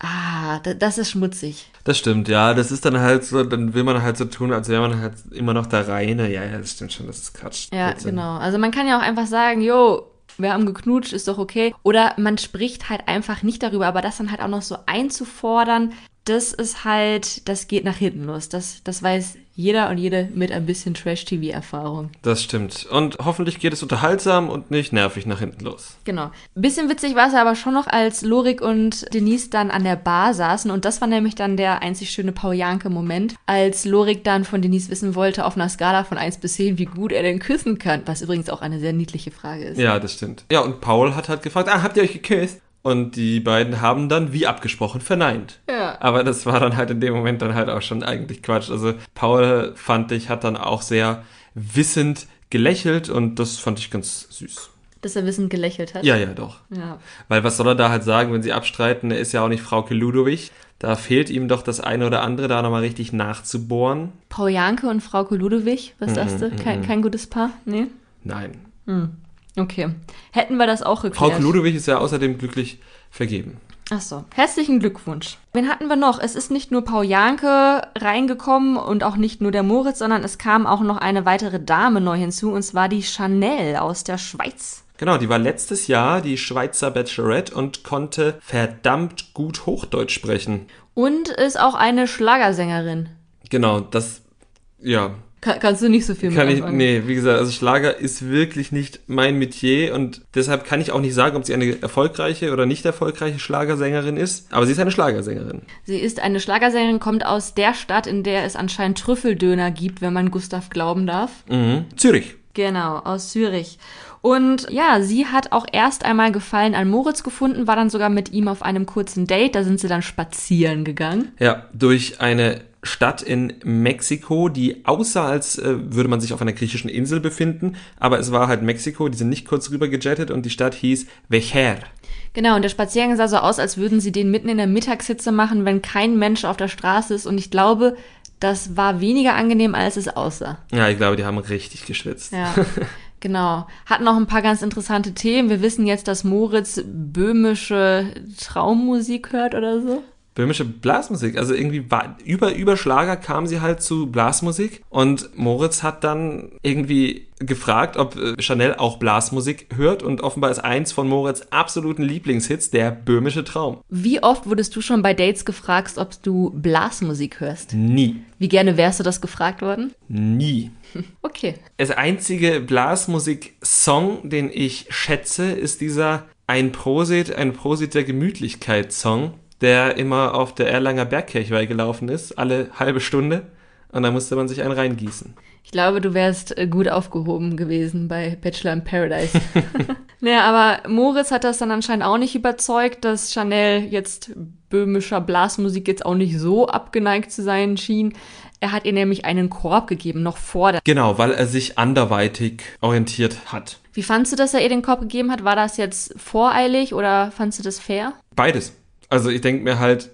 ah, das ist schmutzig. Das stimmt, ja. Das ist dann halt so, dann will man halt so tun, als wäre man halt immer noch der Reine. Ja, ja, das stimmt schon, das ist Quatsch. Ja, genau. Also man kann ja auch einfach sagen, jo, wir haben geknutscht, ist doch okay. Oder man spricht halt einfach nicht darüber, aber das dann halt auch noch so einzufordern, das ist halt, das geht nach hinten los. Das, das weiß jeder und jede mit ein bisschen Trash-TV-Erfahrung. Das stimmt. Und hoffentlich geht es unterhaltsam und nicht nervig nach hinten los. Genau. Ein bisschen witzig war es aber schon noch, als Lorik und Denise dann an der Bar saßen. Und das war nämlich dann der einzig schöne Paul Janke-Moment, als Lorik dann von Denise wissen wollte, auf einer Skala von 1 bis 10, wie gut er denn küssen kann. Was übrigens auch eine sehr niedliche Frage ist. Ja, das stimmt. Ja, und Paul hat halt gefragt, ah, habt ihr euch geküsst? Und die beiden haben dann, wie abgesprochen, verneint. Ja. Aber das war dann halt in dem Moment dann halt auch schon eigentlich Quatsch. Also Paul, fand ich, hat dann auch sehr wissend gelächelt und das fand ich ganz süß. Dass er wissend gelächelt hat? Ja, ja, doch. Ja. Weil was soll er da halt sagen, wenn sie abstreiten, er ist ja auch nicht Frauke Ludowig. Da fehlt ihm doch das eine oder andere, da nochmal richtig nachzubohren. Paul Janke und Frauke Ludowig, was sagst du? Mm, kein, kein gutes Paar? Nee? Nein. Hm. Okay. Hätten wir das auch geklärt. Frau Ludwig ist ja außerdem glücklich vergeben. Ach so. Herzlichen Glückwunsch. Wen hatten wir noch? Es ist nicht nur Paul Janke reingekommen und auch nicht nur der Moritz, sondern es kam auch noch eine weitere Dame neu hinzu und zwar die Chanel aus der Schweiz. Genau, die war letztes Jahr die Schweizer Bachelorette und konnte verdammt gut Hochdeutsch sprechen. Und ist auch eine Schlagersängerin. Genau, das, ja, kann, kannst du nicht so viel kann mit ich, Nee, wie gesagt, also Schlager ist wirklich nicht mein Metier und deshalb kann ich auch nicht sagen, ob sie eine erfolgreiche oder nicht erfolgreiche Schlagersängerin ist. Aber sie ist eine Schlagersängerin. Sie ist eine Schlagersängerin, kommt aus der Stadt, in der es anscheinend Trüffeldöner gibt, wenn man Gustav glauben darf. Mhm. Zürich. Genau, aus Zürich. Und ja, sie hat auch erst einmal Gefallen an Moritz gefunden, war dann sogar mit ihm auf einem kurzen Date. Da sind sie dann spazieren gegangen. Ja, durch eine Stadt in Mexiko, die aussah, als äh, würde man sich auf einer griechischen Insel befinden, aber es war halt Mexiko, die sind nicht kurz rüber gejettet und die Stadt hieß Vejer. Genau, und der Spaziergang sah so aus, als würden sie den mitten in der Mittagshitze machen, wenn kein Mensch auf der Straße ist und ich glaube, das war weniger angenehm, als es aussah. Ja, ich glaube, die haben richtig geschwitzt. Ja. Genau. Hatten noch ein paar ganz interessante Themen. Wir wissen jetzt, dass Moritz böhmische Traummusik hört oder so böhmische Blasmusik. Also irgendwie war, über, über Schlager kam sie halt zu Blasmusik und Moritz hat dann irgendwie gefragt, ob äh, Chanel auch Blasmusik hört und offenbar ist eins von Moritz absoluten Lieblingshits der böhmische Traum. Wie oft wurdest du schon bei Dates gefragt, ob du Blasmusik hörst? Nie. Wie gerne wärst du das gefragt worden? Nie. Okay. Das einzige Blasmusik-Song, den ich schätze, ist dieser Ein Prosit, ein Prosit der Gemütlichkeit-Song der immer auf der Erlanger Bergkirchweih gelaufen ist, alle halbe Stunde. und da musste man sich einen reingießen. Ich glaube, du wärst äh, gut aufgehoben gewesen bei Bachelor in Paradise. naja, aber Moritz hat das dann anscheinend auch nicht überzeugt, dass Chanel jetzt böhmischer Blasmusik jetzt auch nicht so abgeneigt zu sein schien. Er hat ihr nämlich einen Korb gegeben, noch vor der. Genau, weil er sich anderweitig orientiert hat. Wie fandst du, dass er ihr den Korb gegeben hat? War das jetzt voreilig oder fandst du das fair? Beides. Also ich denke mir halt,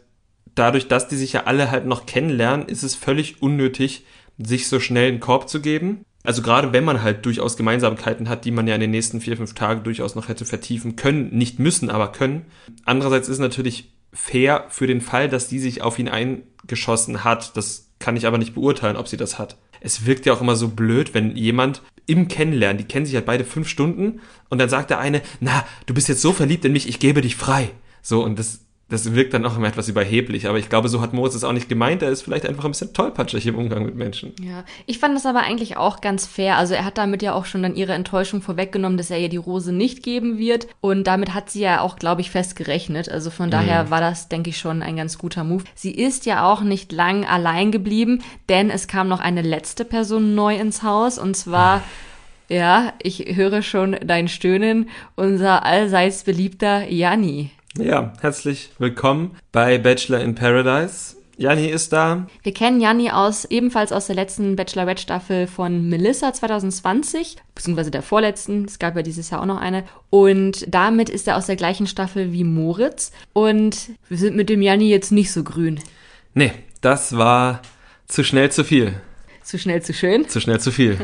dadurch, dass die sich ja alle halt noch kennenlernen, ist es völlig unnötig, sich so schnell einen Korb zu geben. Also gerade wenn man halt durchaus Gemeinsamkeiten hat, die man ja in den nächsten vier, fünf Tagen durchaus noch hätte vertiefen können, nicht müssen, aber können. Andererseits ist natürlich fair für den Fall, dass die sich auf ihn eingeschossen hat. Das kann ich aber nicht beurteilen, ob sie das hat. Es wirkt ja auch immer so blöd, wenn jemand im Kennenlernen, die kennen sich halt beide fünf Stunden und dann sagt der eine, na, du bist jetzt so verliebt in mich, ich gebe dich frei. So, und das das wirkt dann auch immer etwas überheblich. Aber ich glaube, so hat Moritz es auch nicht gemeint. Er ist vielleicht einfach ein bisschen tollpatschig im Umgang mit Menschen. Ja, ich fand das aber eigentlich auch ganz fair. Also er hat damit ja auch schon dann ihre Enttäuschung vorweggenommen, dass er ihr die Rose nicht geben wird. Und damit hat sie ja auch, glaube ich, fest gerechnet. Also von daher mhm. war das, denke ich, schon ein ganz guter Move. Sie ist ja auch nicht lang allein geblieben, denn es kam noch eine letzte Person neu ins Haus. Und zwar... Ja, ich höre schon dein Stöhnen, unser allseits beliebter Janni. Ja, herzlich willkommen bei Bachelor in Paradise. Janni ist da. Wir kennen Janni aus, ebenfalls aus der letzten Bachelorette-Staffel von Melissa 2020, beziehungsweise der vorletzten. Es gab ja dieses Jahr auch noch eine. Und damit ist er aus der gleichen Staffel wie Moritz. Und wir sind mit dem Janni jetzt nicht so grün. Nee, das war zu schnell zu viel. Zu schnell zu schön? Zu schnell zu viel.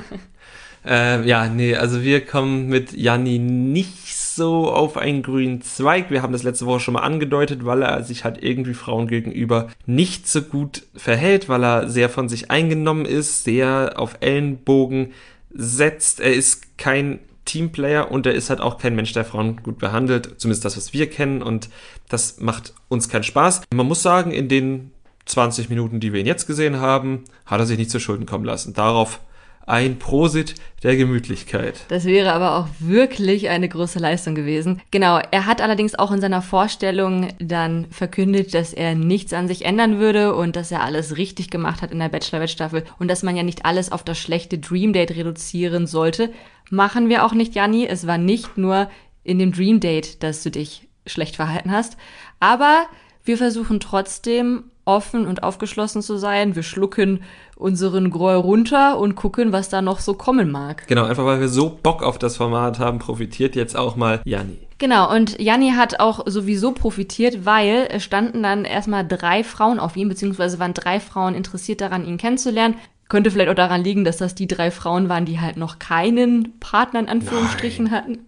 äh, ja, nee, also wir kommen mit Janni nicht so auf einen grünen Zweig. Wir haben das letzte Woche schon mal angedeutet, weil er sich halt irgendwie Frauen gegenüber nicht so gut verhält, weil er sehr von sich eingenommen ist, sehr auf Ellenbogen setzt. Er ist kein Teamplayer und er ist halt auch kein Mensch, der Frauen gut behandelt, zumindest das, was wir kennen und das macht uns keinen Spaß. Man muss sagen, in den 20 Minuten, die wir ihn jetzt gesehen haben, hat er sich nicht zu Schulden kommen lassen. Darauf ein Prosit der Gemütlichkeit. Das wäre aber auch wirklich eine große Leistung gewesen. Genau, er hat allerdings auch in seiner Vorstellung dann verkündet, dass er nichts an sich ändern würde und dass er alles richtig gemacht hat in der Bachelorette-Staffel und dass man ja nicht alles auf das schlechte Dream Date reduzieren sollte. Machen wir auch nicht, Janni. Es war nicht nur in dem Dream Date, dass du dich schlecht verhalten hast, aber wir versuchen trotzdem offen und aufgeschlossen zu sein. Wir schlucken unseren Groll runter und gucken, was da noch so kommen mag. Genau, einfach weil wir so Bock auf das Format haben, profitiert jetzt auch mal Janni. Genau, und Janni hat auch sowieso profitiert, weil es standen dann erstmal drei Frauen auf ihm, beziehungsweise waren drei Frauen interessiert daran, ihn kennenzulernen. Könnte vielleicht auch daran liegen, dass das die drei Frauen waren, die halt noch keinen Partner in Anführungsstrichen Nein. hatten.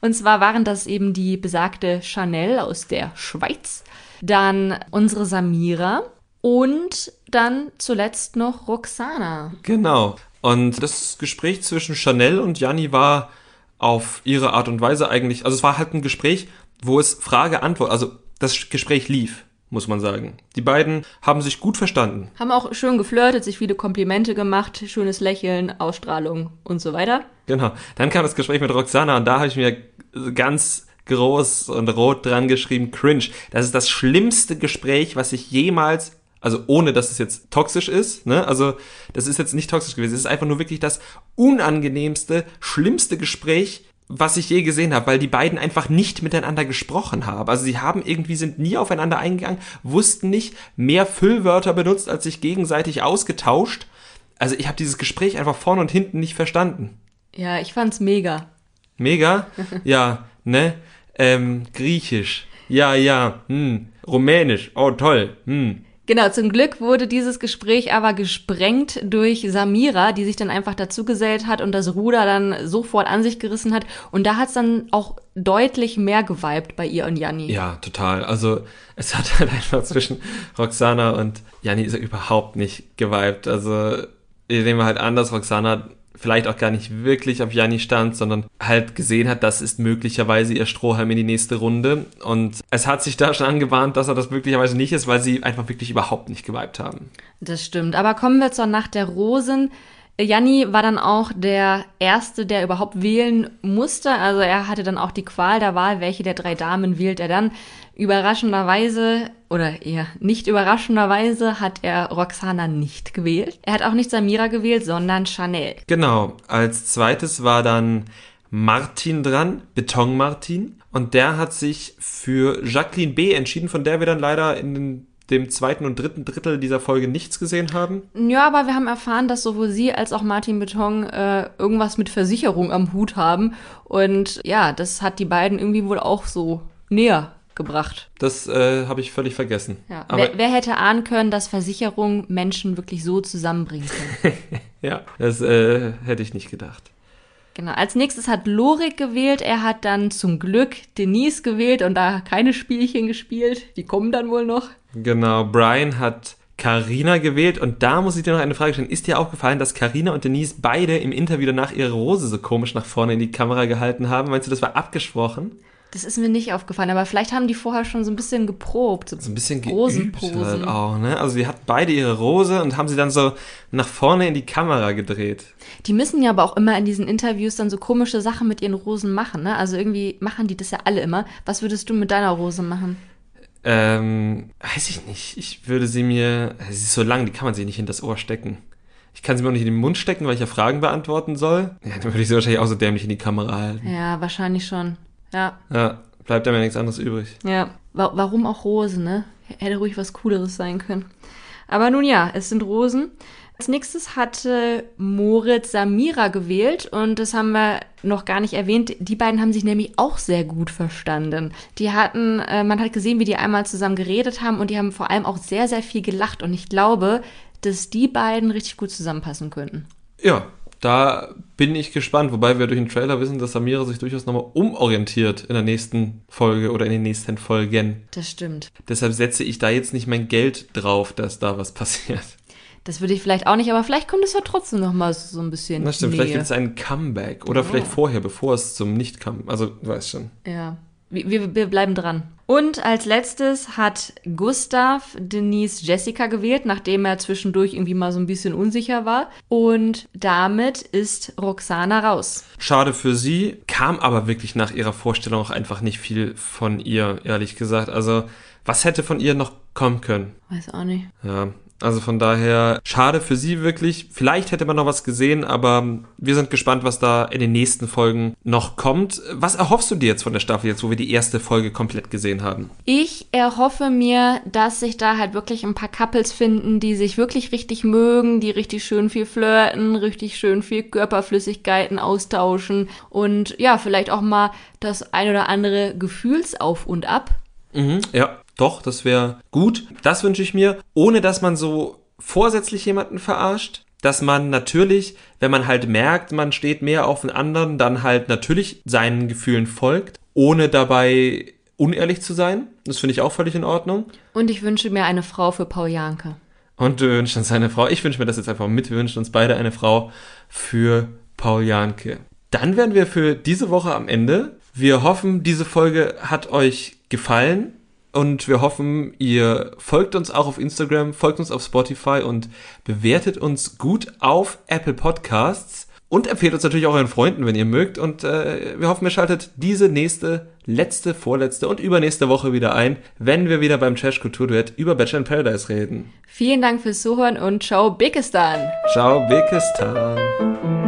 Und zwar waren das eben die besagte Chanel aus der Schweiz, dann unsere Samira und dann zuletzt noch Roxana. Genau. Und das Gespräch zwischen Chanel und Janni war auf ihre Art und Weise eigentlich, also es war halt ein Gespräch, wo es Frage-Antwort, also das Gespräch lief, muss man sagen. Die beiden haben sich gut verstanden. Haben auch schön geflirtet, sich viele Komplimente gemacht, schönes Lächeln, Ausstrahlung und so weiter. Genau. Dann kam das Gespräch mit Roxana und da habe ich mir ganz groß und rot dran geschrieben, cringe. Das ist das schlimmste Gespräch, was ich jemals also ohne, dass es jetzt toxisch ist, ne? Also das ist jetzt nicht toxisch gewesen. Es ist einfach nur wirklich das unangenehmste, schlimmste Gespräch, was ich je gesehen habe, weil die beiden einfach nicht miteinander gesprochen haben. Also sie haben irgendwie sind nie aufeinander eingegangen, wussten nicht, mehr Füllwörter benutzt, als sich gegenseitig ausgetauscht. Also ich habe dieses Gespräch einfach vorne und hinten nicht verstanden. Ja, ich fand's mega. Mega? ja, ne? Ähm, Griechisch. Ja, ja. Hm. Rumänisch. Oh, toll. Hm. Genau, zum Glück wurde dieses Gespräch aber gesprengt durch Samira, die sich dann einfach dazugesellt hat und das Ruder dann sofort an sich gerissen hat. Und da hat es dann auch deutlich mehr geweibt bei ihr und Janni. Ja, total. Also es hat halt einfach zwischen Roxana und Janni ist er überhaupt nicht geweibt. Also ich nehme halt an, dass Roxana vielleicht auch gar nicht wirklich auf Janni stand, sondern halt gesehen hat, das ist möglicherweise ihr Strohhalm in die nächste Runde. Und es hat sich da schon angebahnt, dass er das möglicherweise nicht ist, weil sie einfach wirklich überhaupt nicht geweibt haben. Das stimmt. Aber kommen wir zur Nacht der Rosen. Janni war dann auch der Erste, der überhaupt wählen musste. Also er hatte dann auch die Qual der Wahl, welche der drei Damen wählt er dann. Überraschenderweise oder eher nicht überraschenderweise hat er Roxana nicht gewählt. Er hat auch nicht Samira gewählt, sondern Chanel. Genau. Als zweites war dann Martin dran, Beton Martin. Und der hat sich für Jacqueline B. entschieden, von der wir dann leider in dem zweiten und dritten Drittel dieser Folge nichts gesehen haben. Ja, aber wir haben erfahren, dass sowohl sie als auch Martin Beton äh, irgendwas mit Versicherung am Hut haben. Und ja, das hat die beiden irgendwie wohl auch so näher gebracht. Das äh, habe ich völlig vergessen. Ja. Wer, wer, hätte ahnen können, dass Versicherung Menschen wirklich so zusammenbringen können? ja, das äh, hätte ich nicht gedacht. Genau. Als nächstes hat Lorik gewählt. Er hat dann zum Glück Denise gewählt und da keine Spielchen gespielt. Die kommen dann wohl noch. Genau. Brian hat Carina gewählt und da muss ich dir noch eine Frage stellen. Ist dir aufgefallen, dass Carina und Denise beide im Interview danach ihre Rose so komisch nach vorne in die Kamera gehalten haben? Meinst du, das war abgesprochen? Das ist mir nicht aufgefallen, aber vielleicht haben die vorher schon so ein bisschen geprobt. So, so ein bisschen geübt halt auch, ne? Also sie hatten beide ihre Rose und haben sie dann so nach vorne in die Kamera gedreht. Die müssen ja aber auch immer in diesen Interviews dann so komische Sachen mit ihren Rosen machen, ne? Also irgendwie machen die das ja alle immer. Was würdest du mit deiner Rose machen? Ähm, weiß ich nicht. Ich würde sie mir, sie ist so lang, die kann man sich nicht in das Ohr stecken. Ich kann sie mir auch nicht in den Mund stecken, weil ich ja Fragen beantworten soll. Ja, dann würde ich sie wahrscheinlich auch so dämlich in die Kamera halten. Ja, wahrscheinlich schon. Ja. Ja, bleibt ja mir nichts anderes übrig. Ja, Wa warum auch Rosen, ne? Hätte ruhig was Cooleres sein können. Aber nun ja, es sind Rosen. Als nächstes hatte Moritz Samira gewählt und das haben wir noch gar nicht erwähnt. Die beiden haben sich nämlich auch sehr gut verstanden. Die hatten, äh, man hat gesehen, wie die einmal zusammen geredet haben und die haben vor allem auch sehr, sehr viel gelacht und ich glaube, dass die beiden richtig gut zusammenpassen könnten. Ja, da bin ich gespannt, wobei wir durch den Trailer wissen, dass Samira sich durchaus nochmal umorientiert in der nächsten Folge oder in den nächsten Folgen. Das stimmt. Deshalb setze ich da jetzt nicht mein Geld drauf, dass da was passiert. Das würde ich vielleicht auch nicht, aber vielleicht kommt es ja trotzdem nochmal so ein bisschen. Das stimmt, Nähe. vielleicht gibt es einen Comeback. Oder oh. vielleicht vorher, bevor es zum Nicht-Come. Also, du weißt schon. Ja. Wir, wir bleiben dran. Und als letztes hat Gustav Denise Jessica gewählt, nachdem er zwischendurch irgendwie mal so ein bisschen unsicher war. Und damit ist Roxana raus. Schade für sie, kam aber wirklich nach ihrer Vorstellung auch einfach nicht viel von ihr, ehrlich gesagt. Also, was hätte von ihr noch kommen können? Weiß auch nicht. Ja, also von daher schade für sie wirklich. Vielleicht hätte man noch was gesehen, aber wir sind gespannt, was da in den nächsten Folgen noch kommt. Was erhoffst du dir jetzt von der Staffel, jetzt wo wir die erste Folge komplett gesehen haben? Ich erhoffe mir, dass sich da halt wirklich ein paar Couples finden, die sich wirklich richtig mögen, die richtig schön viel flirten, richtig schön viel Körperflüssigkeiten austauschen und ja, vielleicht auch mal das ein oder andere Gefühlsauf und ab. Mhm, ja. Doch, das wäre gut. Das wünsche ich mir, ohne dass man so vorsätzlich jemanden verarscht. Dass man natürlich, wenn man halt merkt, man steht mehr auf den anderen, dann halt natürlich seinen Gefühlen folgt, ohne dabei unehrlich zu sein. Das finde ich auch völlig in Ordnung. Und ich wünsche mir eine Frau für Paul Janke. Und du wünschst uns eine Frau. Ich wünsche mir das jetzt einfach mit. Wir wünschen uns beide eine Frau für Paul Janke. Dann wären wir für diese Woche am Ende. Wir hoffen, diese Folge hat euch gefallen. Und wir hoffen, ihr folgt uns auch auf Instagram, folgt uns auf Spotify und bewertet uns gut auf Apple Podcasts. Und empfehlt uns natürlich auch euren Freunden, wenn ihr mögt. Und äh, wir hoffen, ihr schaltet diese nächste, letzte, vorletzte und übernächste Woche wieder ein, wenn wir wieder beim Trash Kultur Duett über Bachelor in Paradise reden. Vielen Dank fürs Zuhören und ciao Bikistan. Ciao Bikistan.